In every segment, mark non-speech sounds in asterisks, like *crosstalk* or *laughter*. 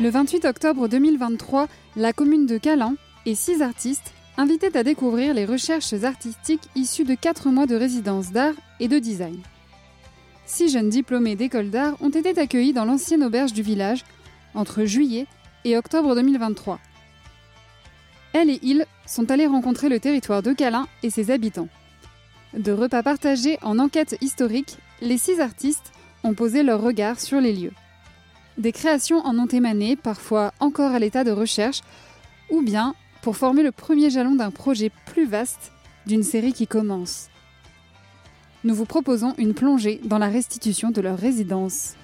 Le 28 octobre 2023, la commune de Calin et six artistes invitaient à découvrir les recherches artistiques issues de quatre mois de résidence d'art et de design. Six jeunes diplômés d'école d'art ont été accueillis dans l'ancienne auberge du village entre juillet et octobre 2023. Elle et ils sont allés rencontrer le territoire de Calin et ses habitants. De repas partagés en enquête historique, les six artistes ont posé leur regard sur les lieux. Des créations en ont émané, parfois encore à l'état de recherche, ou bien pour former le premier jalon d'un projet plus vaste, d'une série qui commence. Nous vous proposons une plongée dans la restitution de leur résidence.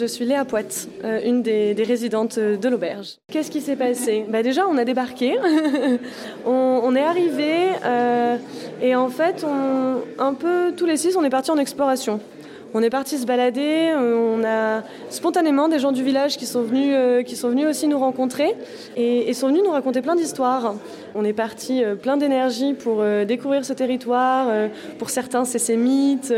Je suis Léa Poite, euh, une des, résidentes de l'auberge. Qu'est-ce qui s'est passé? Bah Déjà, on a débarqué, *laughs* on, est arrivé euh, et en fait, un peu tous les six, on est partis en exploration. On est parti se balader, euh, on a spontanément des gens du village qui sont venus, euh, qui sont venus aussi nous rencontrer et, sont venus nous raconter plein d'histoires. On est parti euh, plein d'énergie pour découvrir ce territoire. Pour certains, c'est ses mythes,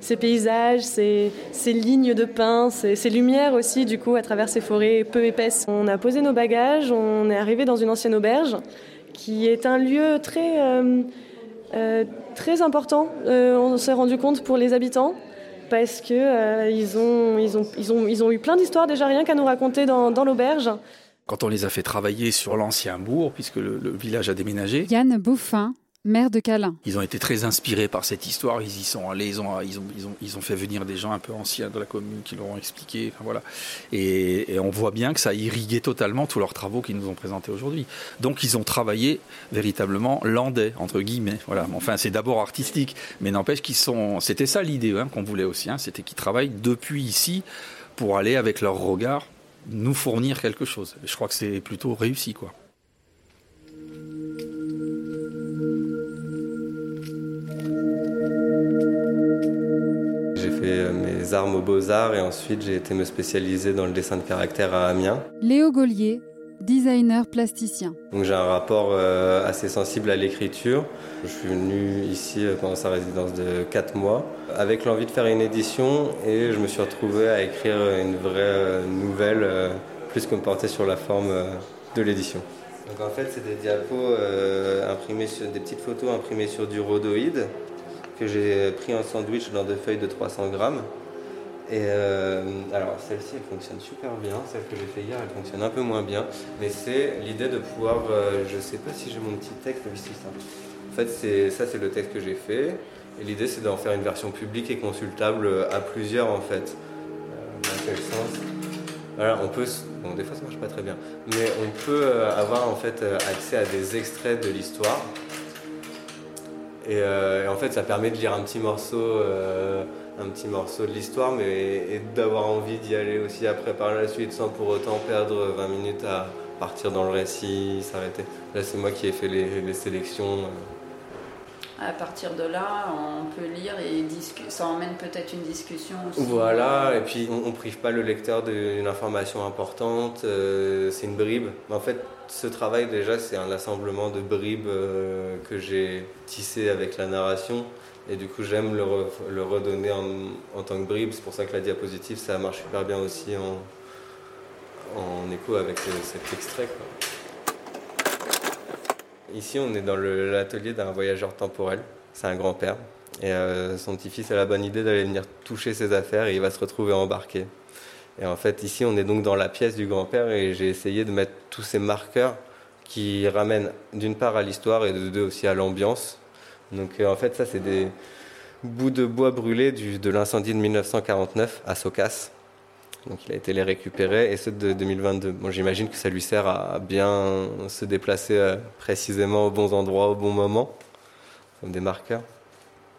ses paysages, ses, lignes de pins, ses, lumières aussi, du coup, à travers ces forêts peu épaisses. On a posé nos bagages, on est arrivé dans une ancienne auberge qui est un lieu très, très important, on s'est rendu compte, pour les habitants parce que euh, ils, ont, ils, ont, ils, ont, ils ont eu plein d'histoires déjà rien qu'à nous raconter dans, dans l'auberge. Quand on les a fait travailler sur l'ancien bourg, puisque le, le, village a déménagé. Yann Bouffin, maire de Calin. Ils ont été très inspirés par cette histoire. Ils y sont allés, ils ont, ils ont, ils ont, ils ont fait venir des gens un peu anciens de la commune qui leur ont expliqué. Enfin, voilà. Et, on voit bien que ça a irrigué totalement tous leurs travaux qu'ils nous ont présentés aujourd'hui. Donc ils ont travaillé véritablement landais, entre guillemets. Voilà. Enfin, c'est d'abord artistique, mais n'empêche qu'ils sont. C'était ça l'idée hein, qu'on voulait aussi. Hein. C'était qu'ils travaillent depuis ici pour aller avec leur regard nous fournir quelque chose. Je crois que c'est plutôt réussi, quoi. Armes aux beaux-arts et ensuite j'ai été me spécialiser dans le dessin de caractère à Amiens. Léo Gaulier, designer plasticien. Donc j'ai un rapport euh, assez sensible à l'écriture. Je suis venu ici euh, pendant sa résidence de 4 mois avec l'envie de faire une édition et je me suis retrouvé à écrire une vraie nouvelle plus que me porter sur la forme de l'édition. Donc en fait c'est des diapos imprimés sur des petites photos imprimées sur du rhodoïde que j'ai pris en sandwich dans deux feuilles de 300 grammes. Et euh, alors celle-ci elle fonctionne super bien, celle que j'ai fait hier elle fonctionne un peu moins bien, mais c'est l'idée de pouvoir, euh, je sais pas si j'ai mon petit texte, mais c'est ça. En fait c'est ça c'est le texte que j'ai fait, et l'idée c'est d'en faire une version publique et consultable à plusieurs en fait. Euh, dans quel sens? Voilà, on peut, bon des fois ça marche pas très bien, mais on peut avoir en fait accès à des extraits de l'histoire. Euh, et, en fait, ça permet de lire un petit morceau, euh, un petit morceau de l'histoire, mais et d'avoir envie d'y aller aussi après par la suite, sans pour autant perdre 20 minutes à partir dans le récit, s'arrêter. Là, c'est moi qui ai fait les, sélections. À partir de là, on peut lire et ça emmène peut-être une discussion aussi. Voilà, et puis on, ne prive pas le lecteur d'une information importante, euh, c'est une bribe. En fait, ce travail, déjà, c'est un assemblement de bribes euh, que j'ai tissé avec la narration. Et du coup, j'aime le, redonner en, tant que bribe. C'est pour ça que la diapositive, ça marche super bien aussi en, en écho avec euh, cet extrait. Ici, on est dans l'atelier d'un voyageur temporel. C'est un grand-père. Et euh, son petit-fils a la bonne idée d'aller venir toucher ses affaires et il va se retrouver embarqué. Et en fait, ici, on est donc dans la pièce du grand-père et j'ai essayé de mettre tous ces marqueurs qui ramènent d'une part à l'histoire et de deux aussi à l'ambiance. Donc euh, en fait, ça, c'est des bouts de bois brûlés du, de l'incendie de 1949 à Socas. Donc il a été les récupérer et ceux de 2022. Bon, j'imagine que ça lui sert à bien se déplacer euh, précisément aux bons endroits au bon moment, comme des marqueurs.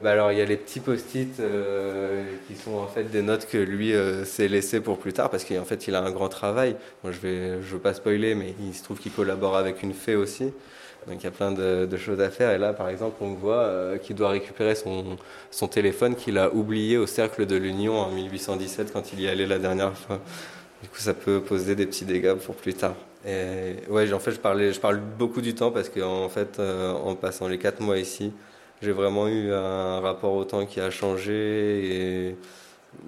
Bah alors il y a les petits post-it euh, qui sont en fait des notes que lui s'est laissé pour plus tard parce qu'en fait il a un grand travail. Moi je vais je veux pas spoiler mais il se trouve qu'il collabore avec une fée aussi. Donc il y a plein de, choses à faire et là par exemple on voit euh, qu'il doit récupérer son, téléphone qu'il a oublié au cercle de l'Union en 1817 quand il y allait la dernière fois. Du coup ça peut poser des petits dégâts pour plus tard. Et ouais, en fait, je, parle beaucoup du temps parce qu'en en fait, euh, en passant les quatre mois ici, j'ai vraiment eu un rapport au temps qui a changé et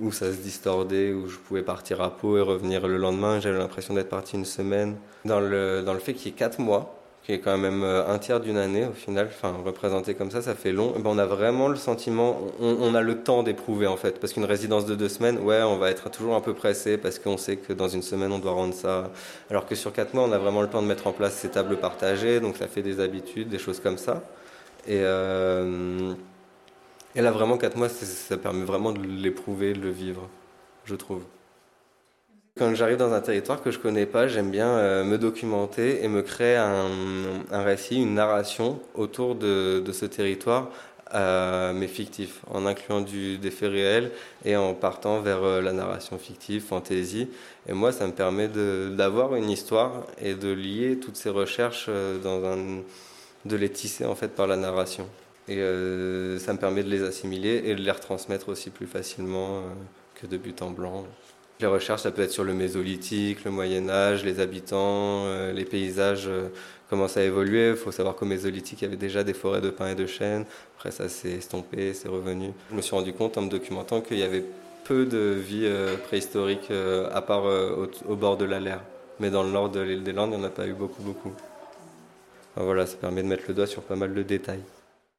où ça se distordait, où je pouvais partir à Pau et revenir le lendemain. J'avais l'impression d'être parti une semaine. Dans le, dans le fait qu'il y ait quatre mois, qui est quand même euh, un tiers d'une année au final, enfin représenté comme ça, ça fait long. Ben, on a vraiment le sentiment, on, a le temps d'éprouver en fait, parce qu'une résidence de deux semaines, ouais, on va être toujours un peu pressé parce qu'on sait que dans une semaine on doit rendre ça, alors que sur quatre mois on a vraiment le temps de mettre en place ces tables partagées, donc ça fait des habitudes, des choses comme ça. Et, euh, et là vraiment quatre mois, ça permet vraiment de l'éprouver, de le vivre, je trouve. Quand j'arrive dans un territoire que je connais pas, j'aime bien euh, me documenter et me créer un, récit, une narration autour de, ce territoire, euh, mais fictif, en incluant des faits réels et en partant vers euh, la narration fictive, fantaisie. Et moi, ça me permet d'avoir une histoire et de lier toutes ces recherches dans un, de les tisser en fait par la narration. Et ça me permet de les assimiler et de les retransmettre aussi plus facilement que de but en blanc. Les recherches, ça peut être sur le mésolithique, le Moyen Âge, les habitants, euh, les paysages euh, commencent à évoluer. Il faut savoir qu'au mésolithique, il y avait déjà des forêts de pins et de chênes. Après, ça s'est estompé, c'est revenu. Je me suis rendu compte en me documentant qu'il y avait peu de vie euh, préhistorique à part au, bord de l'Aller. Mais dans le nord de l'île des Landes, il n'y en a pas eu beaucoup, beaucoup. voilà, ça permet de mettre le doigt sur pas mal de détails.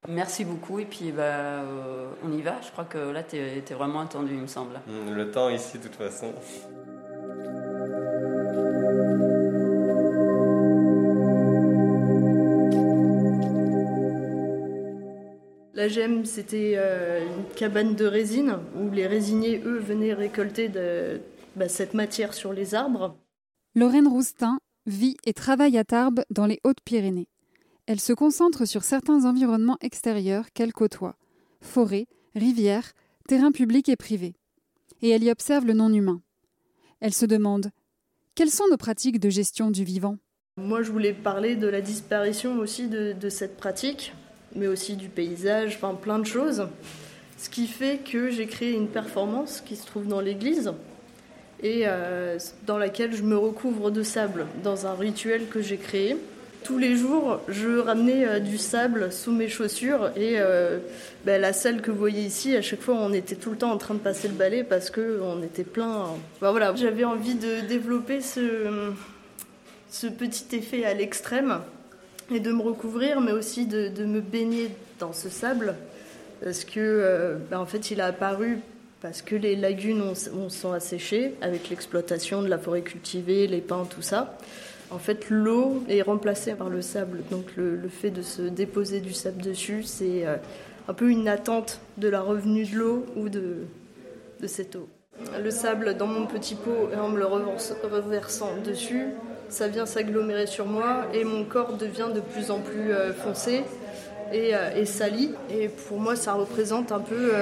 Merci beaucoup et puis bah, euh, on y va. Je crois que là tu es, vraiment attendu, il me semble. Mm, le temps ici, de toute façon. La gemme, c'était euh, une cabane de résine où les résiniers, eux, venaient récolter de, bah, cette matière sur les arbres. Lorraine Roustin vit et travaille à Tarbes dans les Hautes-Pyrénées. Elle se concentre sur certains environnements extérieurs qu'elle côtoie forêts, rivières, terrains publics et privés. Et elle y observe le non-humain. Elle se demande quelles sont nos pratiques de gestion du vivant? Moi, je voulais parler de la disparition aussi de, cette pratique, mais aussi du paysage, enfin plein de choses. Ce qui fait que j'ai créé une performance qui se trouve dans l'église et euh, dans laquelle je me recouvre de sable dans un rituel que j'ai créé tous les jours, je ramenais euh, du sable sous mes chaussures et euh, ben, la salle que vous voyez ici, à chaque fois, on était tout le temps en train de passer le balai parce que on était plein. Ben, voilà, j'avais envie de développer ce, ce petit effet à l'extrême et de me recouvrir, mais aussi de, me baigner dans ce sable parce que, euh, ben, en fait, il a apparu parce que les lagunes ont, sont asséchées avec l'exploitation de la forêt cultivée, les pins, tout ça. En fait, l'eau est remplacée par le sable. Donc le, fait de se déposer du sable dessus, c'est euh, un peu une attente de la revenue de l'eau ou de, cette eau. Le sable dans mon petit pot, en me le reversant dessus, ça vient s'agglomérer sur moi et mon corps devient de plus en plus euh, foncé et, euh, et, sali. Et pour moi, ça représente un peu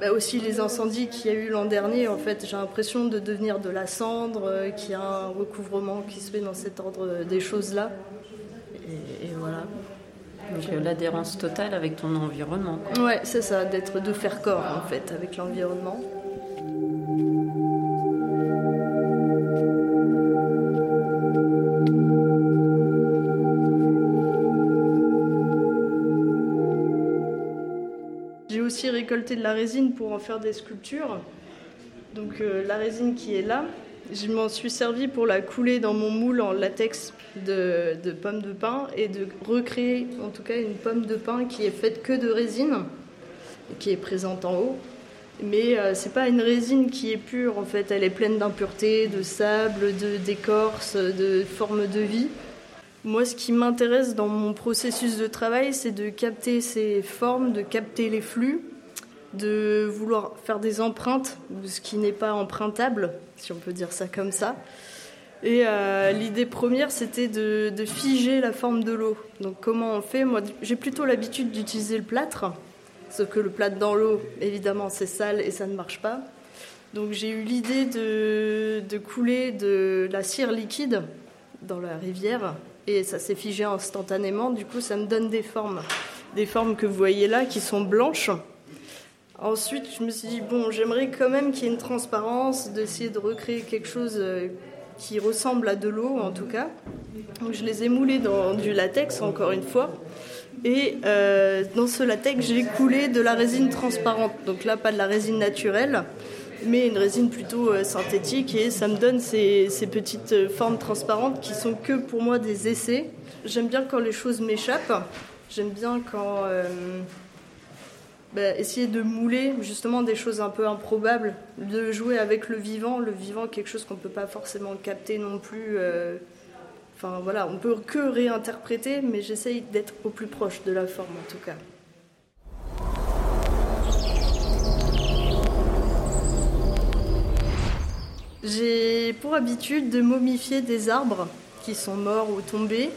bah, aussi les incendies qu'il y a eu l'an dernier, en fait, j'ai l'impression de devenir de la cendre, euh, qu'il y a un recouvrement qui se fait dans cet ordre des choses-là. Et, voilà. Donc euh, l'adhérence totale avec ton environnement. Ouais, c'est ça, d'être de faire corps en fait avec l'environnement. Aussi récolté de la résine pour en faire des sculptures. Donc euh, la résine qui est là, je m'en suis servi pour la couler dans mon moule en latex de, de, pommes de pin et de recréer en tout cas une pomme de pin qui est faite que de résine, qui est présente en haut. Mais euh, c'est pas une résine qui est pure en fait, elle est pleine d'impuretés, de sable, d'écorce, de, de formes de vie. Moi, ce qui m'intéresse dans mon processus de travail, c'est de capter ces formes, de capter les flux, de vouloir faire des empreintes ce qui n'est pas empruntable, si on peut dire ça comme ça. Et euh, l'idée première, c'était de, figer la forme de l'eau. Donc comment on fait? Moi, j'ai plutôt l'habitude d'utiliser le plâtre, sauf que le plâtre dans l'eau, évidemment, c'est sale et ça ne marche pas. Donc j'ai eu l'idée de couler de la cire liquide dans la rivière et ça s'est figé instantanément. Du coup, ça me donne des formes, des formes que vous voyez là qui sont blanches. Ensuite, je me suis dit bon, j'aimerais quand même qu'il y ait une transparence, d'essayer de recréer quelque chose euh, qui ressemblent à de l'eau en tout cas. Donc, je les ai moulés dans du latex encore une fois. Et euh, dans ce latex, j'ai coulé de la résine transparente. Donc là, pas de la résine naturelle, mais une résine plutôt euh, synthétique. Et ça me donne ces, petites euh, formes transparentes qui sont que pour moi des essais. J'aime bien quand les choses m'échappent. J'aime bien quand bah, essayer de mouler justement des choses un peu improbables, de jouer avec le vivant, le vivant quelque chose qu'on ne peut pas forcément capter non plus. Euh, enfin voilà, on peut que réinterpréter, mais j'essaye d'être au plus proche de la forme en tout cas. J'ai pour habitude de momifier des arbres qui sont morts ou tombés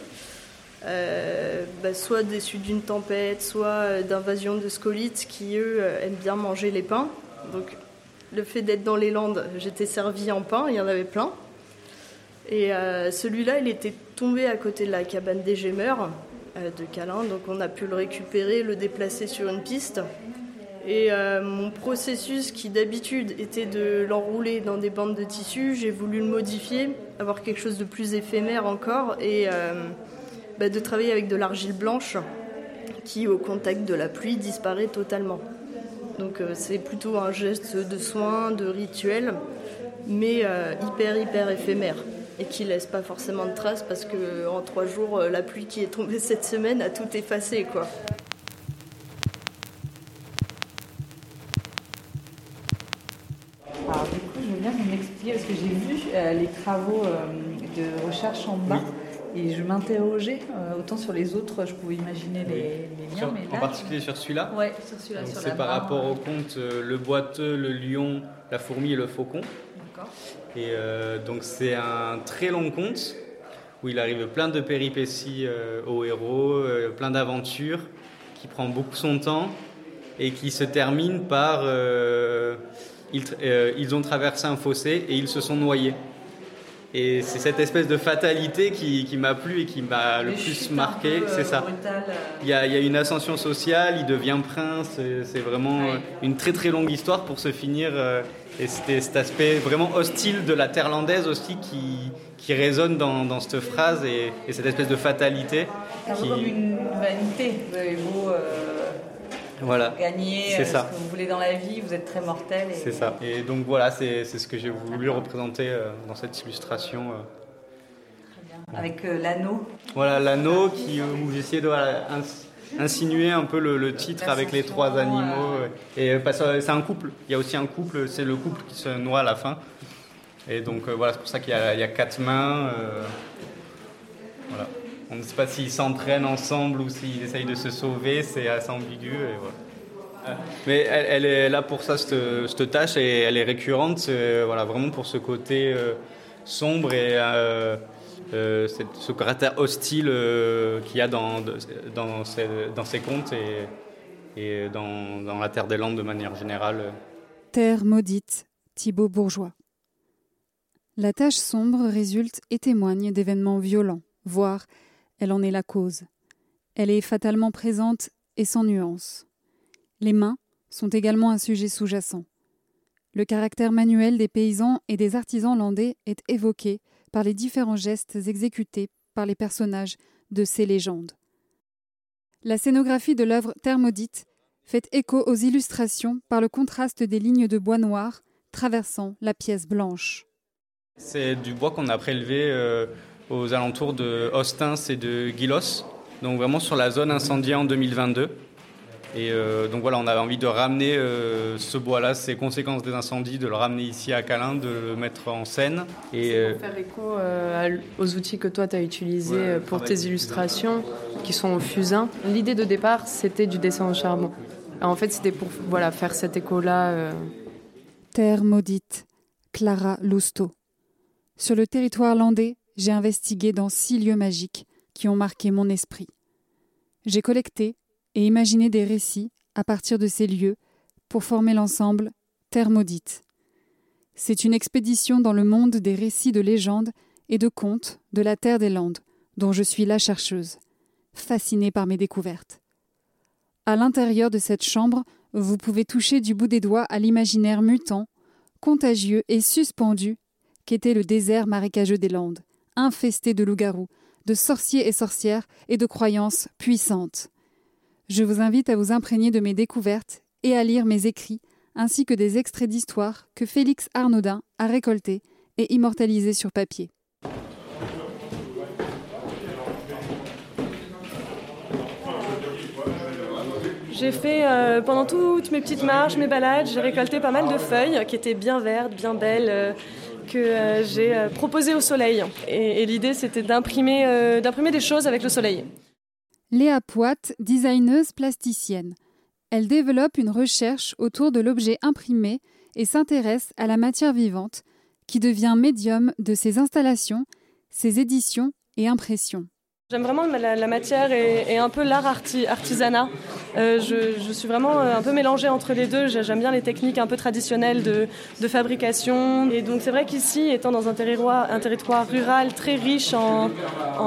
euh, bah, soit déçus d'une tempête, soit euh, d'invasion de scolites qui, eux, euh, aiment bien manger les pains. Donc, le fait d'être dans les Landes, j'étais servi en pain, il y en avait plein. Et celui-là, il était tombé à côté de la cabane des Gémeurs de Calin, donc on a pu le récupérer, le déplacer sur une piste. Et mon processus, qui d'habitude était de l'enrouler dans des bandes de tissu, j'ai voulu le modifier, avoir quelque chose de plus éphémère encore. Et bah, de travailler avec de l'argile blanche qui, au contact de la pluie, disparaît totalement. Donc euh, c'est plutôt un geste de soin, de rituel, mais euh, hyper hyper éphémère et qui laisse pas forcément de traces parce que en trois jours, euh, la pluie qui est tombée cette semaine a tout effacé, quoi. Travaux de recherche en bas. Et je m'interrogeais, euh, autant sur les autres, je pouvais imaginer les, liens. mais là, en particulier sur celui-là Oui, sur celui-là. C'est par rapport au conte euh, Le boiteux, le lion, la fourmi et le faucon. D'accord. Et euh, donc c'est un très long conte où il arrive plein de péripéties aux héros, plein d'aventures, qui prend beaucoup son temps et qui se termine par ils, ils ont traversé un fossé et ils se sont noyés. Et c'est cette espèce de fatalité qui, qui m'a plu et qui m'a le plus marqué, c'est ça. Euh. Il y, a, il y, a, une ascension sociale, il devient prince, c'est vraiment une très très longue histoire pour se finir. Euh, et c'était cet aspect vraiment hostile de la terlandaise aussi qui, qui résonne dans, dans cette phrase et, et, cette espèce de fatalité. C'est qui... comme une vanité. Vous, voilà. gagner euh, ce que vous voulez dans la vie, vous êtes très mortel. C'est ça. Et donc voilà, c'est ce que j'ai voulu représenter euh, dans cette illustration. Euh. Très bien. Avec l'anneau. Voilà, l'anneau qui où essayé de insinuer un peu le, titre avec les trois animaux. Et c'est un couple. Il y a aussi un couple, c'est le couple qui se noie à la fin. Et donc voilà, c'est pour ça qu'il y, y, a quatre mains. voilà. On ne sait pas s'ils s'entraînent ensemble ou s'ils essayent de se sauver, c'est assez ambigu. Mais elle, est là pour ça, cette, tâche, et elle est récurrente, voilà, vraiment pour ce côté euh, sombre et euh, euh, ce caractère hostile qu'il y a dans, dans, ces, dans ces contes et, et dans, dans, la Terre des Landes de manière générale. Terre maudite, Thibaut Bourgeois. La tâche sombre résulte et témoigne d'événements violents, voire elle en est la cause. Elle est fatalement présente et sans nuance. Les mains sont également un sujet sous-jacent. Le caractère manuel des paysans et des artisans landais est évoqué par les différents gestes exécutés par les personnages de ces légendes. La scénographie de l'œuvre Thermodite fait écho aux illustrations par le contraste des lignes de bois noir traversant la pièce blanche. C'est du bois qu'on a prélevé euh, aux alentours de Ostins et de Guilos, donc vraiment sur la zone incendiée en 2022. Et euh, donc voilà, on avait envie de ramener euh, ce bois-là, ces conséquences des incendies, de le ramener ici à Calin, de le mettre en scène. Et pour euh, faire écho aux outils que toi tu as utilisés pour tes illustrations, qui sont au fusain. L'idée de départ, c'était du dessin au charbon. en fait, c'était pour voilà, faire cet écho-là. Terre maudite, Clara Lousteau. Sur le territoire landais, j'ai investigué dans six lieux magiques qui ont marqué mon esprit. J'ai collecté et imaginé des récits à partir de ces lieux pour former l'ensemble Terre maudite. C'est une expédition dans le monde des récits de légendes et de contes de la Terre des Landes, dont je suis la chercheuse, fascinée par mes découvertes. À l'intérieur de cette chambre, vous pouvez toucher du bout des doigts à l'imaginaire mutant, contagieux et suspendu qu'était le désert marécageux des Landes, infesté de loups-garous, de sorciers et sorcières et de croyances puissantes. Je vous invite à vous imprégner de mes découvertes et à lire mes écrits, ainsi que des extraits d'histoire que Félix Arnaudin a récoltés et immortalisés sur papier. J'ai fait euh, pendant toutes mes petites marches, mes balades, j'ai récolté pas mal de feuilles qui étaient bien vertes, bien belles, euh, que euh, j'ai proposées au soleil. Et, et l'idée, c'était d'imprimer, d'imprimer des choses avec le soleil. Léa Poite, designeuse plasticienne. Elle développe une recherche autour de l'objet imprimé et s'intéresse à la matière vivante, qui devient médium de ses installations, ses éditions et impressions. J'aime vraiment la, matière et, un peu l'art artisanat. Euh, je, suis vraiment euh, un peu mélangée entre les deux. J'aime bien les techniques un peu traditionnelles de, fabrication. Et donc c'est vrai qu'ici, étant dans un territoire, rural très riche en,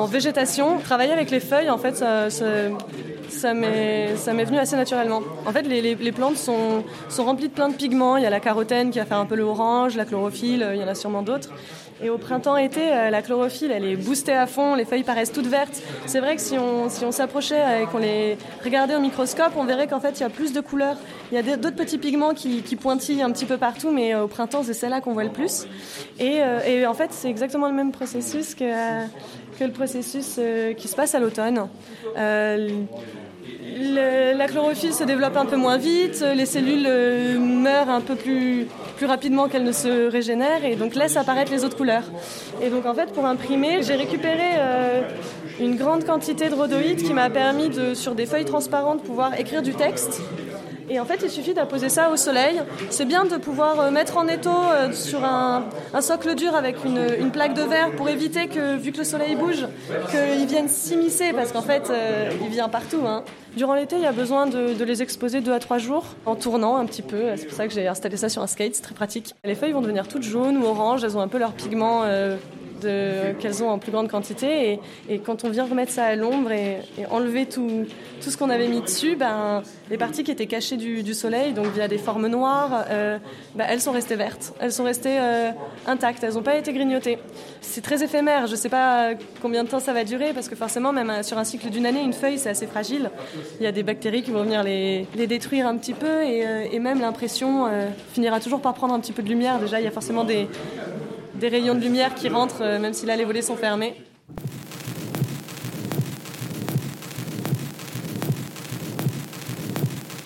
végétation, travailler avec les feuilles, en fait, ça, ça, m'est venu assez naturellement. En fait, les, plantes sont, sont remplies de plein de pigments. Il y a la carotène qui va faire un peu le orange, la chlorophylle, il y en a sûrement d'autres. Et au printemps-été, euh, la chlorophylle, elle est boostée à fond, les feuilles paraissent toutes vertes. C'est vrai que si on, si on s'approchait et qu'on les regardait au microscope, on verrait qu'en fait, il y a plus de couleurs. Il y a d'autres petits pigments qui, pointillent un petit peu partout, mais euh, au printemps, c'est celle-là qu'on voit le plus. Et, euh, en fait, c'est exactement le même processus que, que le processus qui se passe à l'automne. la chlorophylle se développe un peu moins vite, les cellules meurent un peu plus, rapidement qu'elles ne se régénèrent et donc laissent apparaître les autres couleurs. Et donc en fait pour imprimer, j'ai récupéré euh, une grande quantité de rhodoïdes qui m'a permis de, sur des feuilles transparentes, pouvoir écrire du texte et en fait, il suffit d'apposer ça au soleil. C'est bien de pouvoir euh, mettre en étau euh, sur un, socle dur avec une, plaque de verre pour éviter que, vu que le soleil bouge, qu'il vienne s'immiscer parce qu'en fait, euh, il vient partout. Hein. Durant l'été, il y a besoin de, les exposer deux à trois jours en tournant un petit peu. C'est pour ça que j'ai installé ça sur un skate, c'est très pratique. Les feuilles vont devenir toutes jaunes ou oranges, elles ont un peu leur pigment qu'elles ont en plus grande quantité. Et, quand on vient remettre ça à l'ombre et, enlever tout, ce qu'on avait mis dessus, ben, les parties qui étaient cachées du, soleil, donc via des formes noires, euh, ben, elles sont restées vertes. Elles sont restées euh, intactes, elles n'ont pas été grignotées. C'est très éphémère, je ne sais pas combien de temps ça va durer, parce que forcément, même euh, sur un cycle d'une année, une feuille, c'est assez fragile. Il y a des bactéries qui vont venir les, détruire un petit peu, et même l'impression finira toujours par prendre un petit peu de lumière. Déjà, il y a forcément des, des rayons de lumière qui rentrent, euh, même si là les volets sont fermés.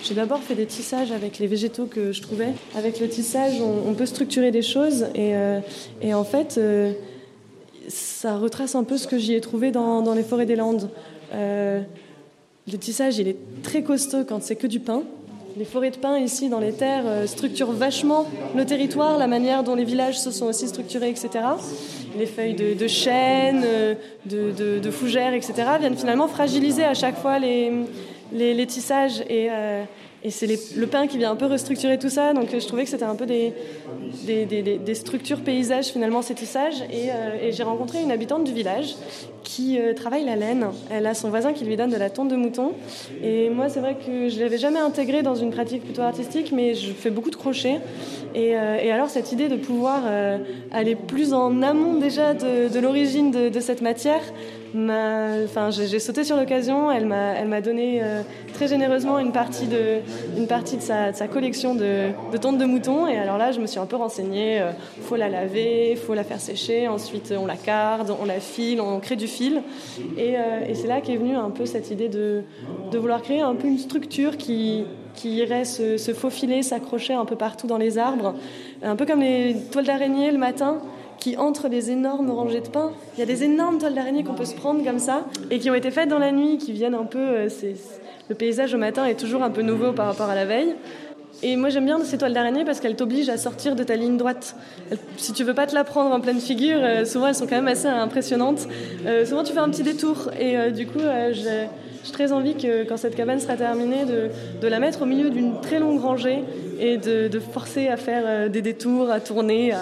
J'ai d'abord fait des tissages avec les végétaux que je trouvais. Avec le tissage, on, peut structurer des choses et, euh, en fait, euh, ça retrace un peu ce que j'y ai trouvé dans, les forêts des Landes. le tissage, il est très costaud quand c'est que du pain. Les forêts de pins ici dans les terres euh, structurent vachement le territoire, la manière dont les villages se sont aussi structurés, etc. Les feuilles de, chêne, euh, de, fougères, etc. viennent finalement fragiliser à chaque fois les, les, tissages et, euh, c'est le pain qui vient un peu restructurer tout ça. Donc je trouvais que c'était un peu des, des, structures paysages finalement ces tissages. Et, j'ai rencontré une habitante du village qui euh, travaille la laine. Elle a son voisin qui lui donne de la tonte de mouton. Et moi c'est vrai que je ne l'avais jamais intégré dans une pratique plutôt artistique, mais je fais beaucoup de crochets. Et, euh, alors cette idée de pouvoir aller plus en amont déjà de, l'origine de cette matière enfin, j'ai sauté sur l'occasion. Elle m'a, elle m'a donné euh, très généreusement une partie de, une partie de sa, collection de, de tontes de moutons. Et alors là, je me suis un peu renseignée. Euh, faut la laver, faut la faire sécher. Ensuite, on la carde, on la file, on crée du fil. Et, euh, c'est là qu'est venue un peu cette idée de, vouloir créer un peu une structure qui, qui irait se, se faufiler, s'accrocher un peu partout dans les arbres. Un peu comme les toiles d'araignée le matin qui entre les énormes rangées de pain. Il y a des énormes toiles d'araignée qu'on peut se prendre comme ça et qui ont été faites dans la nuit, qui viennent un peu. Euh, le paysage au matin est toujours un peu nouveau par rapport à la veille. Et moi j'aime bien ces toiles d'araignée parce qu'elles t'obligent à sortir de ta ligne droite. Si tu veux pas te la prendre en pleine figure, euh, souvent elles sont quand même assez impressionnantes. Euh, souvent tu fais un petit détour et du coup j'ai j'ai très envie que quand cette cabane sera terminée, de, la mettre au milieu d'une très longue rangée et de, forcer à faire euh, des détours, à tourner,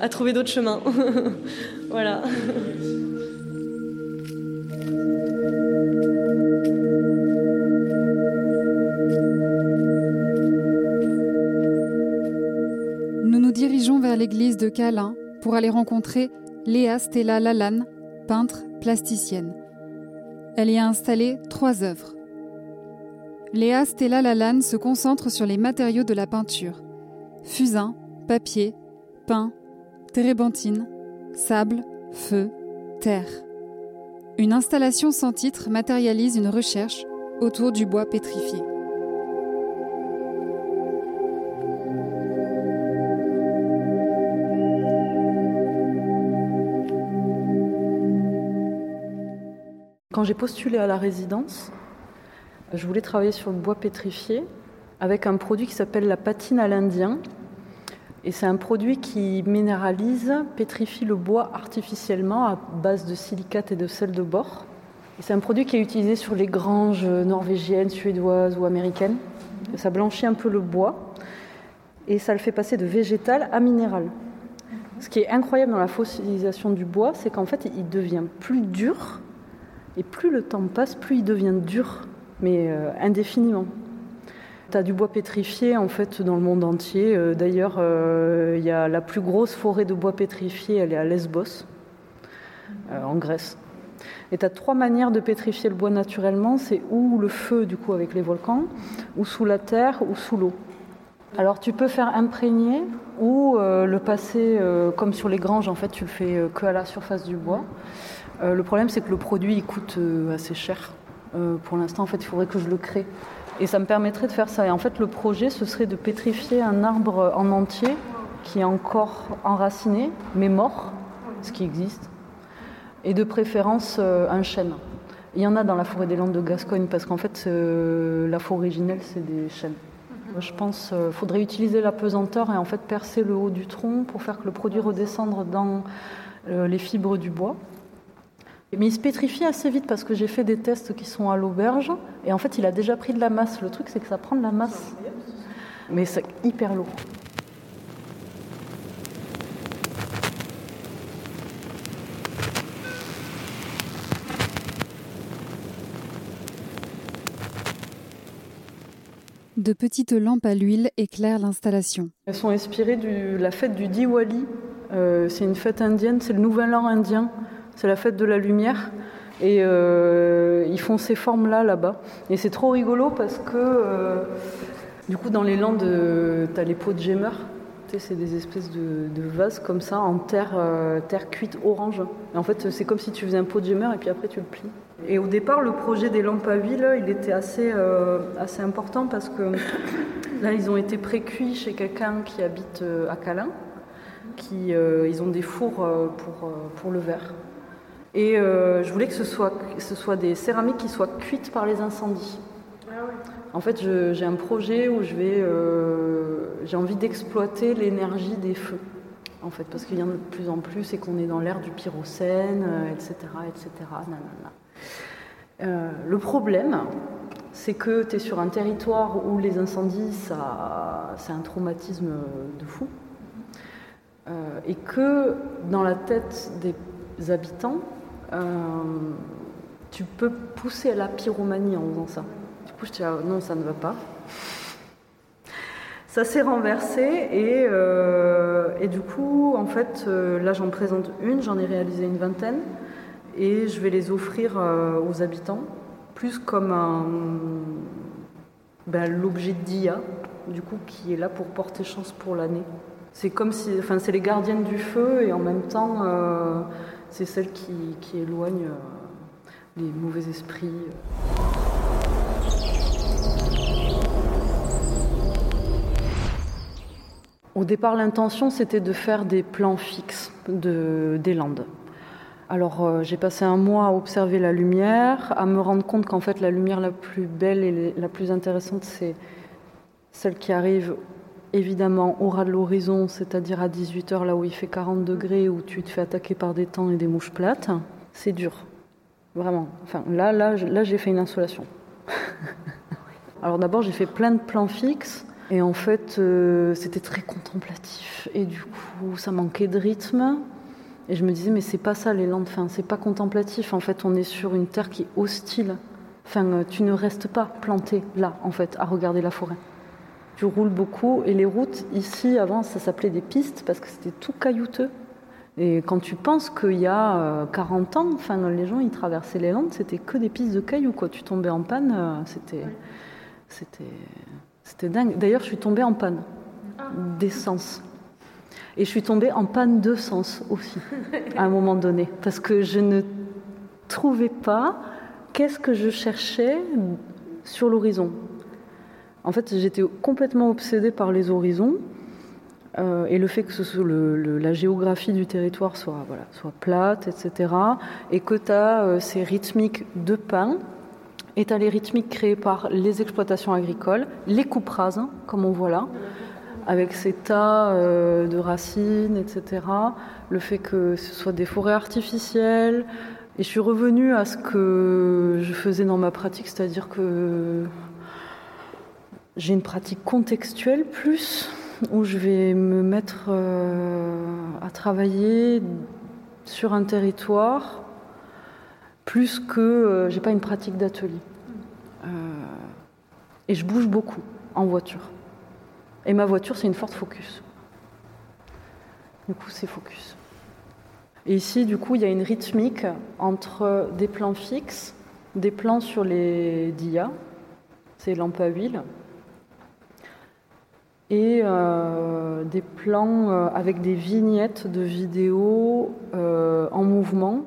à, trouver d'autres chemins. *laughs* voilà. Nous nous dirigeons vers l'église de Calin pour aller rencontrer Léa Stella Lalanne, peintre plasticienne. Elle y a installé trois œuvres. Léa Stella Lalanne se concentre sur les matériaux de la peinture fusain, papier, pain, térébenthine, sable, feu, terre. Une installation sans titre matérialise une recherche autour du bois pétrifié. J'ai postulé à la résidence, je voulais travailler sur le bois pétrifié avec un produit qui s'appelle la patine à l'Indien. Et c'est un produit qui minéralise, pétrifie le bois artificiellement à base de silicate et de sel de bord. C'est un produit qui est utilisé sur les granges norvégiennes, suédoises ou américaines. Ça blanchit un peu le bois et ça le fait passer de végétal à minéral. Ce qui est incroyable dans la fossilisation du bois, c'est qu'en fait, il devient plus dur et plus le temps passe, plus il devient dur, mais euh, indéfiniment. Tu as du bois pétrifié en fait dans le monde entier. Euh, d'ailleurs, euh, il y a la plus grosse forêt de bois pétrifié, elle est à Lesbos, en Grèce. Et tu as trois manières de pétrifier le bois naturellement. C'est ou le feu, du coup, avec les volcans, ou sous la terre, ou sous l'eau. Alors tu peux faire imprégner ou le passer comme sur les granges, en fait, tu le fais que à la surface du bois. Euh, le problème, c'est que le produit il coûte euh, assez cher. Euh, pour l'instant, en fait, il faudrait que je le crée. Et ça me permettrait de faire ça. Et en fait, le projet, ce serait de pétrifier un arbre en entier qui est encore enraciné, mais mort, ce qui existe. Et de préférence, un chêne. Il y en a dans la forêt des Landes de Gascogne, parce qu'en fait, la forêt originelle, c'est des chênes. Je pense qu'il faudrait utiliser la pesanteur et en fait percer le haut du tronc pour faire que le produit redescende dans les fibres du bois. Mais il se pétrifie assez vite parce que j'ai fait des tests qui sont à l'auberge et en fait il a déjà pris de la masse. Le truc c'est que ça prend de la masse. Mais c'est hyper lourd. De petites lampes à l'huile éclairent l'installation. Elles sont inspirées de la fête du Diwali. Euh, c'est une fête indienne, c'est le nouvel an indien c'est la fête de la lumière. Et euh, ils font ces formes-là là-bas. Et c'est trop rigolo parce que euh, du coup dans les landes, euh, tu as les pots de gémeur. C'est des espèces de, vases comme ça en terre, terre cuite orange. En fait, c'est comme si tu faisais un pot de gémeur et puis après tu le plies. Et au départ, le projet des lampes à huile, il était assez, assez important parce que *coughs* là, ils ont été précuits chez quelqu'un qui habite à Calin. Qui, ils ont des fours pour, pour le verre. Et euh, je voulais que ce, soit, ce soit des céramiques qui soient cuites par les incendies. Ah en fait, j'ai un projet où je vais, euh, j'ai envie d'exploiter l'énergie des feux. En fait, parce qu'il y en a de plus en plus et qu'on est dans l'ère du pyrocène, etc., etc. le problème, c'est que tu es sur un territoire où les incendies, c'est un traumatisme de fou. Euh, et que dans la tête des habitants, euh, tu peux pousser à la pyromanie en faisant ça. Du coup, je dis, ah, non, ça ne va pas. Ça s'est renversé et, euh, du coup, en fait, euh, là j'en présente une, j'en ai réalisé une vingtaine et je vais les offrir aux habitants, plus comme un, ben, l'objet d'IA, du coup, qui est là pour porter chance pour l'année. C'est comme si, enfin, c'est les gardiennes du feu et en même temps, c'est celle qui, éloigne euh, les mauvais esprits. Au départ, l'intention, c'était de faire des plans fixes de, des Landes. Alors, euh, j'ai passé un mois à observer la lumière, à me rendre compte qu'en fait, la lumière la plus belle et la plus intéressante, c'est celle qui arrive évidemment au ras de l'horizon, c'est-à-dire à 18h, là où il fait 40 degrés, où tu te fais attaquer par des temps et des mouches plates, c'est dur. Vraiment. Enfin, là, là, là j'ai fait une insolation. *laughs* Alors d'abord, j'ai fait plein de plans fixes. Et en fait, euh, c'était très contemplatif. Et du coup, ça manquait de rythme. Et je me disais, mais c'est pas ça les landes. Enfin, c'est pas contemplatif. En fait, on est sur une terre qui est hostile. Enfin, euh, tu ne restes pas planté là, en fait, à regarder la forêt tu roules beaucoup. Et les routes, ici, avant, ça s'appelait des pistes parce que c'était tout caillouteux. Et quand tu penses qu'il y a 40 ans, enfin, les gens ils traversaient les Landes, c'était que des pistes de cailloux. Quoi. Tu tombais en panne, c'était, c'était, c'était dingue. D'ailleurs, je suis tombée en panne d'essence. Et je suis tombée en panne de sens aussi, à un moment donné, parce que je ne trouvais pas qu'est-ce que je cherchais sur l'horizon. En fait, j'étais complètement obsédée par les horizons euh, et le fait que la géographie du territoire soit, plate, etc. Et que tu as euh, ces rythmiques de pain et tu as les rythmiques créées par les exploitations agricoles, les coupes rases, hein, comme on voit là, avec ces tas euh, de racines, etc. Le fait que ce soit des forêts artificielles. Et je suis revenue à ce que je faisais dans ma pratique, c'est-à-dire que j'ai une pratique contextuelle plus, où je vais me mettre euh, à travailler sur un territoire, plus que euh, j'ai pas une pratique d'atelier. et je bouge beaucoup en voiture. Et ma voiture, c'est une Ford Focus. Du coup, c'est Focus. Et ici, du coup, il y a une rythmique entre des plans fixes, des plans sur les DIA, c'est lampes à huile, et euh, des plans euh, avec des vignettes de vidéos euh, en mouvement,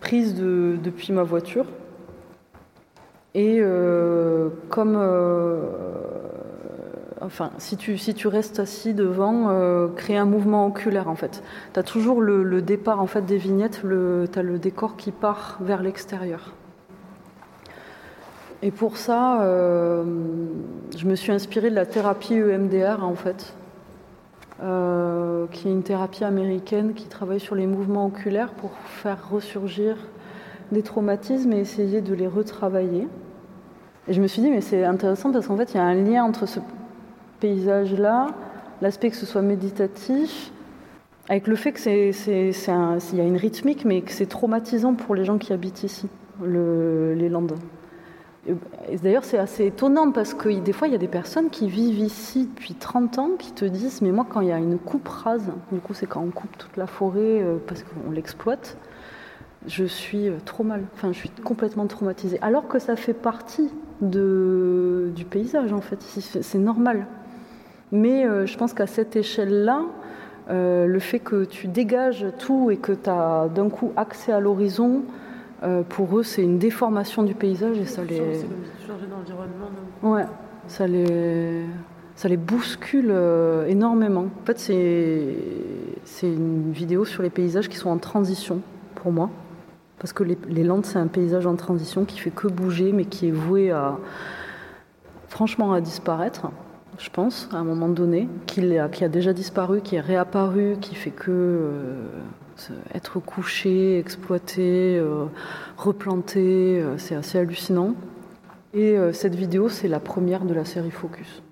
prises depuis ma voiture. Et comme enfin, si tu, si tu restes assis devant, créer un mouvement oculaire en fait. Tu as toujours le, départ en fait des vignettes, tu as le décor qui part vers l'extérieur. Et pour ça, euh, je me suis inspirée de la thérapie EMDR en fait, euh, qui est une thérapie américaine qui travaille sur les mouvements oculaires pour faire ressurgir des traumatismes et essayer de les retravailler. Et je me suis dit, mais c'est intéressant parce qu'en fait, il y a un lien entre ce paysage-là, l'aspect que ce soit méditatif, avec le fait que c'est, il y a une rythmique, mais que c'est traumatisant pour les gens qui habitent ici, les Landes. D'ailleurs, c'est assez étonnant parce que des fois, il y a des personnes qui vivent ici depuis 30 ans qui te disent Mais moi, quand il y a une coupe rase, du coup, c'est quand on coupe toute la forêt euh, parce qu'on l'exploite, je suis euh, trop mal. Enfin, je suis complètement traumatisée. Alors que ça fait partie du paysage, en fait. C'est normal. Mais euh, je pense qu'à cette échelle-là, euh, le fait que tu dégages tout et que tu as d'un coup accès à l'horizon, euh, pour eux, c'est une déformation du paysage et ça les. changer d'environnement. Ouais, ça les, ça les bouscule énormément. En fait, c'est une vidéo sur les paysages qui sont en transition pour moi. Parce que les, les Landes, c'est un paysage en transition qui fait que bouger, mais qui est voué à, franchement, à disparaître je pense, à un moment donné, qui a, qui a déjà disparu, qui est réapparu, qui fait que euh, être couché, exploité, euh, replanté, euh, c'est assez hallucinant. Et cette vidéo, c'est la première de la série Focus.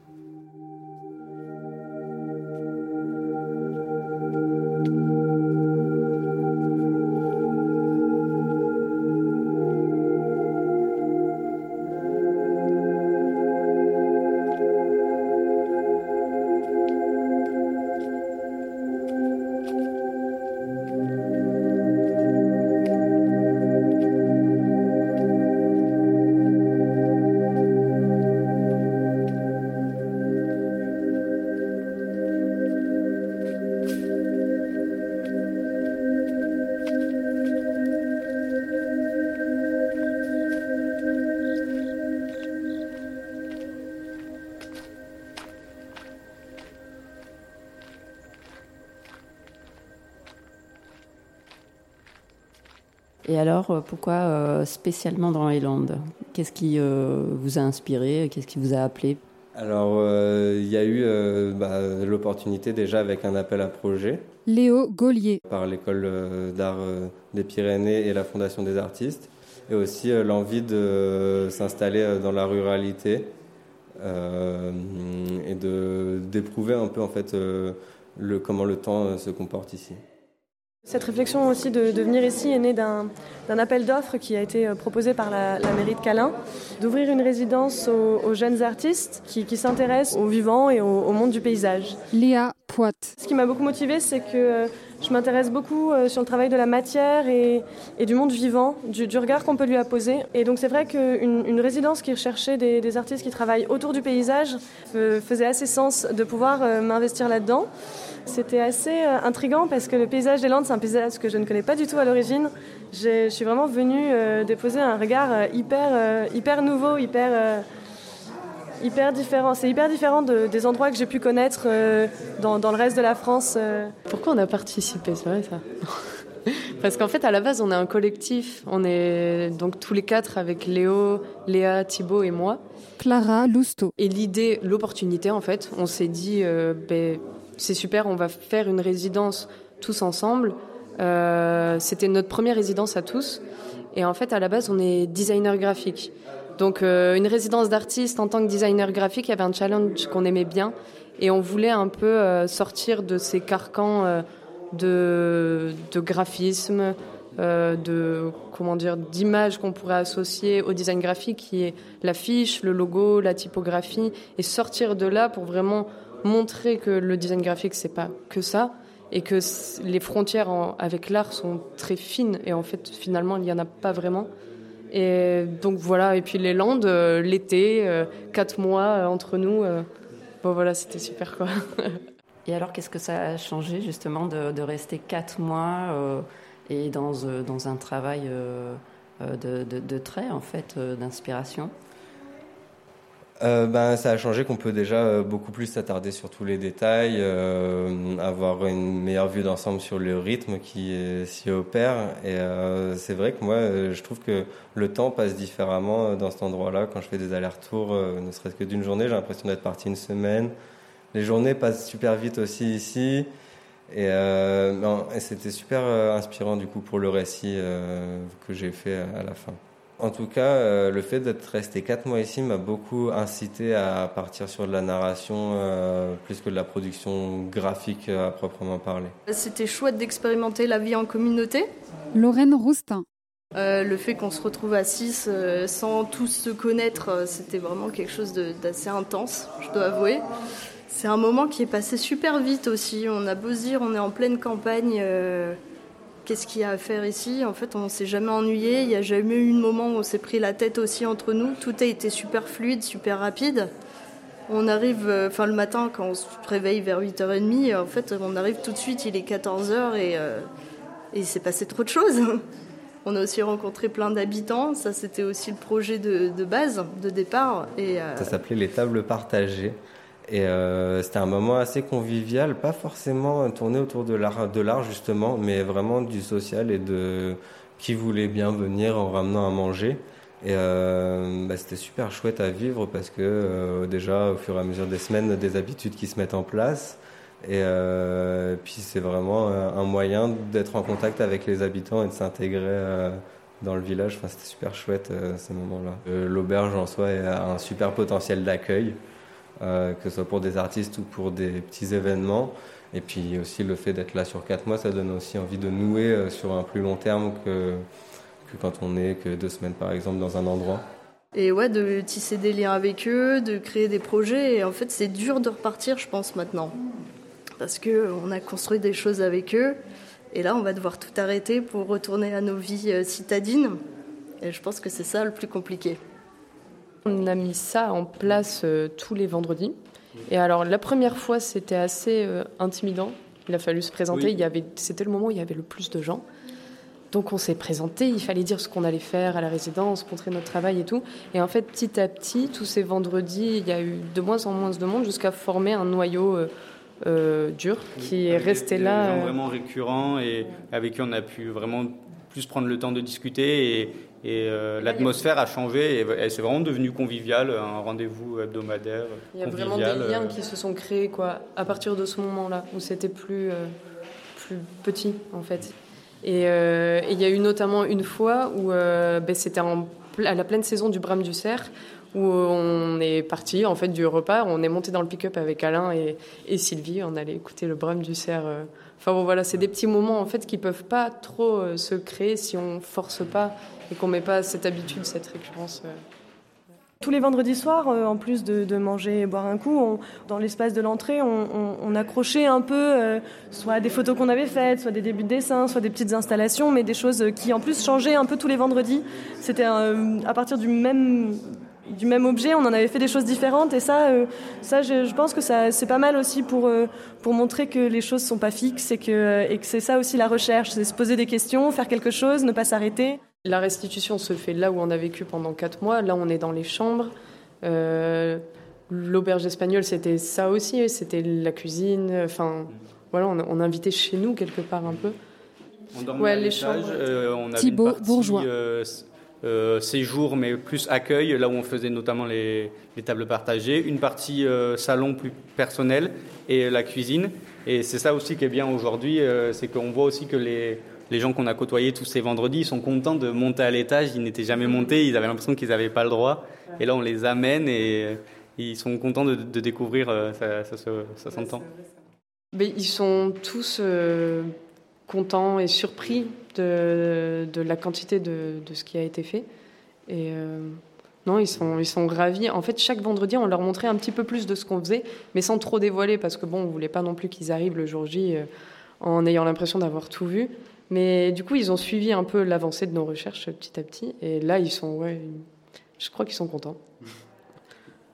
Et alors, euh, pourquoi euh, spécialement dans les Landes Qu'est-ce qui euh, vous a inspiré? Qu'est-ce qui vous a appelé? Alors, il y a eu bah, l'opportunité déjà avec un appel à projet. Léo Gaulier. Par l'école d'art des Pyrénées et la Fondation des artistes. Et aussi l'envie de s'installer dans la ruralité et d'éprouver un peu en fait le, comment le temps se comporte ici. Cette réflexion aussi de, venir ici est née d'un appel d'offres qui a été euh, proposé par la, mairie de Calin, d'ouvrir une résidence aux, jeunes artistes qui, s'intéressent au vivant et au, monde du paysage. Léa Poite. Ce qui m'a beaucoup motivée, c'est que euh, je m'intéresse beaucoup euh, sur le travail de la matière et, du monde vivant, du, regard qu'on peut lui apposer. Et donc c'est vrai qu'une une résidence qui recherchait des, artistes qui travaillent autour du paysage faisait assez sens de pouvoir m'investir là-dedans. C'était assez intrigant parce que le paysage des Landes, c'est un paysage que je ne connais pas du tout à l'origine. Je suis vraiment venue déposer un regard hyper, hyper nouveau, hyper hyper différent. C'est hyper différent des endroits que j'ai pu connaître euh, dans, le reste de la France. Euh. Pourquoi on a participé? C'est vrai ça *laughs* Parce qu'en fait, à la base, on est un collectif. On est donc tous les quatre avec Léo, Léa, Thibaut et moi. Clara Lousteau. Et l'idée, l'opportunité, en fait, on s'est dit, euh, ben, c'est super, on va faire une résidence tous ensemble. C'était notre première résidence à tous. Et en fait, à la base, on est designer graphique. Donc euh, une résidence d'artiste en tant que designer graphique, il y avait un challenge qu'on aimait bien et on voulait un peu euh, sortir de ces carcans euh, de, de, graphisme, de comment dire, d'images qu'on pourrait associer au design graphique, qui est l'affiche, le logo, la typographie, et sortir de là pour vraiment montrer que le design graphique c'est pas que ça et que les frontières avec l'art sont très fines et en fait finalement il n'y en a pas vraiment. Et donc voilà, et puis les Landes, euh, l'été, euh, quatre mois euh, entre nous, bon voilà, c'était super quoi. *laughs* et alors, qu'est-ce que ça a changé justement de, rester quatre mois et dans, un travail de, de, de trait en fait, d'inspiration? Euh, ben, ça a changé qu'on peut déjà euh, beaucoup plus s'attarder sur tous les détails, euh, avoir une meilleure vue d'ensemble sur le rythme qui s'y opère. Et c'est vrai que moi, je trouve que le temps passe différemment dans cet endroit-là. Quand je fais des allers-retours, ne serait-ce que d'une journée, j'ai l'impression d'être parti une semaine. Les journées passent super vite aussi ici. Et, et c'était super inspirant du coup pour le récit que j'ai fait à la fin. En tout cas, euh, le fait d'être resté quatre mois ici m'a beaucoup incité à partir sur de la narration euh, plus que de la production graphique à proprement parler. C'était chouette d'expérimenter la vie en communauté. Lorraine Roustin. Euh, le fait qu'on se retrouve à six sans tous se connaître, c'était vraiment quelque chose d'assez intense, je dois avouer. C'est un moment qui est passé super vite aussi. On a beau dire, on est en pleine campagne qu'est-ce qu'il y a à faire ici En fait, on s'est jamais ennuyé. Il n'y a jamais eu un moment où on s'est pris la tête aussi entre nous. Tout a été super fluide, super rapide. On arrive, euh, enfin le matin, quand on se réveille vers 8h30, en fait, on arrive tout de suite, il est 14h et, euh, et il s'est passé trop de choses. *laughs* On a aussi rencontré plein d'habitants. Ça, c'était aussi le projet de, base, de départ. Euh, Ça s'appelait les tables partagées. Et euh, c'était un moment assez convivial, pas forcément tourné autour de l'art, de l'art justement, mais vraiment du social et de qui voulait bien venir en ramenant à manger. Et euh, bah, c'était super chouette à vivre parce que euh, déjà au fur et à mesure des semaines, des habitudes qui se mettent en place. Et euh, puis c'est vraiment un moyen d'être en contact avec les habitants et de s'intégrer euh, dans le village. Enfin, c'était super chouette ces moments-là. L'auberge en soi a un super potentiel d'accueil. Euh, que ce soit pour des artistes ou pour des petits événements. Et puis aussi le fait d'être là sur quatre mois, ça donne aussi envie de nouer euh, sur un plus long terme que, que quand on est que deux semaines par exemple dans un endroit. Et ouais, de tisser des liens avec eux, de créer des projets. Et en fait, c'est dur de repartir, je pense, maintenant. Parce qu'on a construit des choses avec eux. Et là, on va devoir tout arrêter pour retourner à nos vies euh, citadines. Et je pense que c'est ça le plus compliqué. On a mis ça en place euh, tous les vendredis. Et alors, la première fois, c'était assez euh, intimidant. Il a fallu se présenter. Il y avait, c'était le moment où il y avait le plus de gens. Donc, on s'est présenté. Il fallait dire ce qu'on allait faire à la résidence, montrer notre travail et tout. Et en fait, petit à petit, tous ces vendredis, il y a eu de moins en moins de monde jusqu'à former un noyau. Euh, dur qui est resté là. vraiment récurrent et avec qui on a pu vraiment plus prendre le temps de discuter et, et euh, l'atmosphère a changé et, c'est vraiment devenu convivial, un rendez-vous hebdomadaire. Il y a vraiment des liens euh. qui se sont créés quoi, à partir de ce moment-là, où c'était plus, euh, plus petit en fait. Et, il y a eu notamment une fois où ben, c'était à la pleine saison du Brame du Cerf, où on est parti en fait du repas, on est monté dans le pick-up avec Alain et, et, Sylvie, on allait écouter le Brame du Cerf. Enfin bon, voilà, c'est des petits moments en fait qui peuvent pas trop se créer si on force pas et qu'on met pas cette habitude, cette récurrence. Euh. Tous les vendredis soirs, euh, en plus de, manger et boire un coup, dans l'espace de l'entrée, on, accrochait un peu euh, soit des photos qu'on avait faites, soit des débuts de dessin, soit des petites installations, mais des choses qui en plus changeaient un peu tous les vendredis. C'était à partir du même du même objet, on en avait fait des choses différentes et ça, ça je, pense que c'est pas mal aussi pour pour montrer que les choses sont pas fixes et que et que c'est ça aussi la recherche, c'est se poser des questions, faire quelque chose, ne pas s'arrêter. La restitution se fait là où on a vécu pendant quatre mois. Là, on est dans les chambres. Euh, l'auberge espagnole, c'était ça aussi. C'était la cuisine. Enfin, voilà, on, on invitait chez nous quelque part un peu. On ouais, les chambres. Euh, on avait Thibaut Bourgeois. Euh, séjour, mais plus accueil, là où on faisait notamment les, les tables partagées. Une partie salon plus personnel et la cuisine. Et c'est ça aussi qui est bien aujourd'hui, c'est qu'on voit aussi que les les gens qu'on a côtoyés tous ces vendredis, ils sont contents de monter à l'étage. Ils n'étaient jamais montés, ils avaient l'impression qu'ils n'avaient pas le droit. Et là, on les amène et euh, ils sont contents de, découvrir, euh, ça, s'entend. Mais ils sont tous euh, contents et surpris de, la quantité de, ce qui a été fait. Et non, ils sont, ils sont ravis. En fait, chaque vendredi, on leur montrait un petit peu plus de ce qu'on faisait, mais sans trop dévoiler, parce que bon, on voulait pas non plus qu'ils arrivent le jour J en ayant l'impression d'avoir tout vu. Mais du coup, ils ont suivi un peu l'avancée de nos recherches petit à petit. Et là, ils sont, ouais, je crois qu'ils sont contents.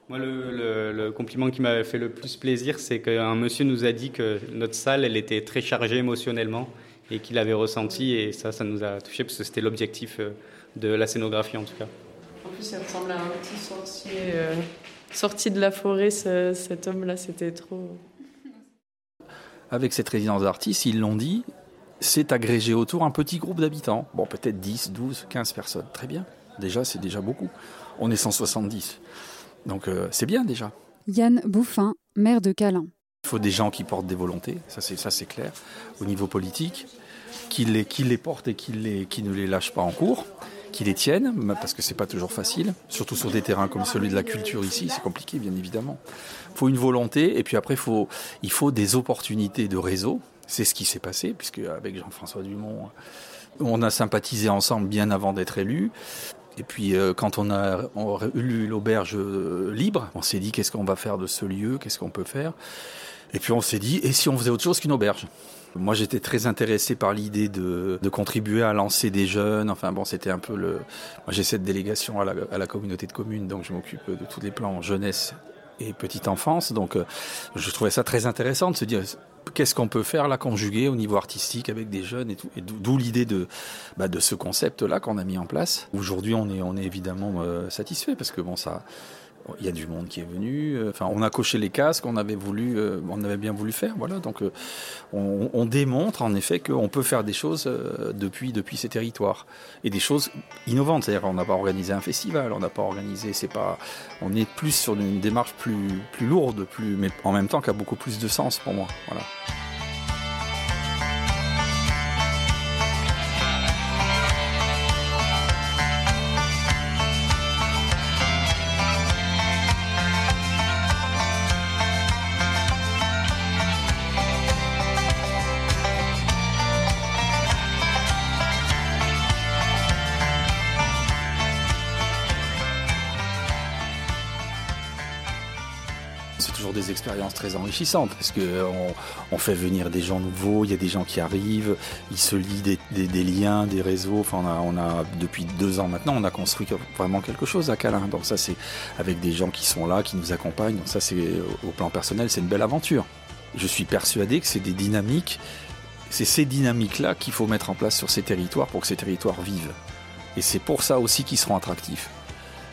Moi, le, compliment qui m'avait fait le plus plaisir, c'est qu'un monsieur nous a dit que notre salle, elle était très chargée émotionnellement et qu'il avait ressenti. Et ça, ça nous a touché parce que c'était l'objectif euh, de la scénographie, en tout cas. En plus, il ressemble à un petit sorcier euh, sorti de la forêt, cet homme-là. C'était trop. Avec cette résidence d'artistes, ils l'ont dit, c'est agrégé autour un petit groupe d'habitants. Bon, peut-être 10, 12, 15 personnes. Très bien. Déjà, c'est déjà beaucoup. On est 170. Donc, euh, c'est bien déjà. Yann Bouffin, maire de Calin. Il faut des gens qui portent des volontés, ça c'est, ça c'est clair, au niveau politique, qui les, qui les portent et qui, les, qui ne les lâchent pas en cours, qui les tiennent, parce que c'est pas toujours facile, surtout sur des terrains comme celui de la culture ici, c'est compliqué bien évidemment. Il faut une volonté et puis après faut, il faut des opportunités de réseau, c'est ce qui s'est passé, puisque avec Jean-François Dumont, on a sympathisé ensemble bien avant d'être élus. Et puis euh, quand on a, eu l'auberge euh, libre, on s'est dit qu'est-ce qu'on va faire de ce lieu, qu'est-ce qu'on peut faire? Et puis on s'est dit, et si on faisait autre chose qu'une auberge? Moi, j'étais très intéressé par l'idée de, contribuer à lancer des jeunes. Enfin bon, c'était un peu le. Moi, j'ai cette délégation à la, à la, communauté de communes, donc je m'occupe de tous les plans jeunesse et petite enfance. Donc, euh, je trouvais ça très intéressant de se dire qu'est-ce qu'on peut faire là conjuguer au niveau artistique avec des jeunes et tout. D'où l'idée de, bah, ce concept-là qu'on a mis en place. Aujourd'hui, on est, on évidemment euh, satisfait parce que bon, ça, il y a du monde qui est venu. Euh, on a coché les casques qu'on avait voulu, euh, on avait bien voulu faire. Voilà. Donc, euh, on, démontre en effet qu'on peut faire des choses depuis ces territoires et des choses innovantes. C'est-à-dire, on n'a pas organisé un festival, on n'a pas organisé. C'est pas. On est plus sur une démarche plus plus lourde, mais en même temps qui a beaucoup plus de sens pour moi. Voilà. Expérience très enrichissante parce que on, fait venir des gens nouveaux, il y a des gens qui arrivent, ils se lient des, liens, des réseaux. Enfin, on a, depuis deux ans maintenant, on a construit vraiment quelque chose à Calin. Donc ça, c'est avec des gens qui sont là, qui nous accompagnent. Donc ça, c'est au plan personnel, c'est une belle aventure. Je suis persuadé que c'est des dynamiques, c'est ces dynamiques-là qu'il faut mettre en place sur ces territoires pour que ces territoires vivent. Et c'est pour ça aussi qu'ils seront attractifs.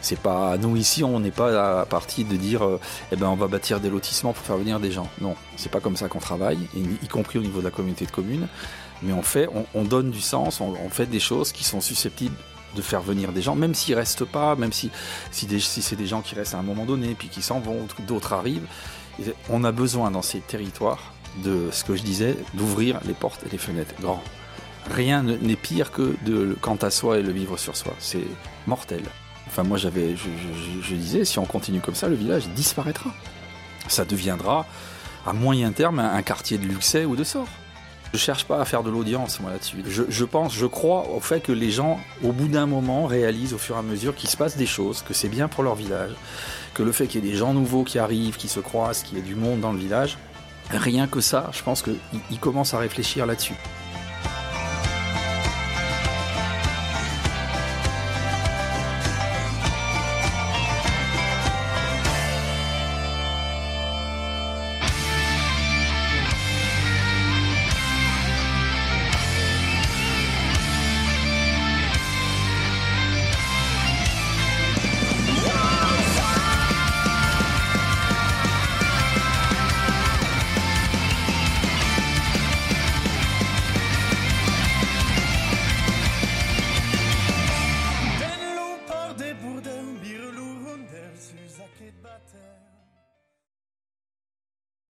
C'est pas nous ici, on n'est pas à partie de dire, euh, eh ben on va bâtir des lotissements pour faire venir des gens. Non, c'est pas comme ça qu'on travaille, y, compris au niveau de la communauté de communes. Mais on fait, on, donne du sens, on, fait des choses qui sont susceptibles de faire venir des gens, même s'ils restent pas, même si c'est des gens qui restent à un moment donné, puis qui s'en vont, d'autres arrivent. On a besoin dans ces territoires de ce que je disais, d'ouvrir les portes et les fenêtres grand. Rien n'est pire que de quant à soi et le vivre sur soi. C'est mortel. Enfin, moi, j'avais, je, disais, si on continue comme ça, le village disparaîtra. Ça deviendra, à moyen terme, un, quartier de luxe ou de sort. Je cherche pas à faire de l'audience, moi, là-dessus. Je, je, pense, je crois au fait que les gens, au bout d'un moment, réalisent au fur et à mesure qu'il se passe des choses, que c'est bien pour leur village, que le fait qu'il y ait des gens nouveaux qui arrivent, qui se croisent, qu'il y ait du monde dans le village, rien que ça, je pense qu'ils commencent à réfléchir là-dessus.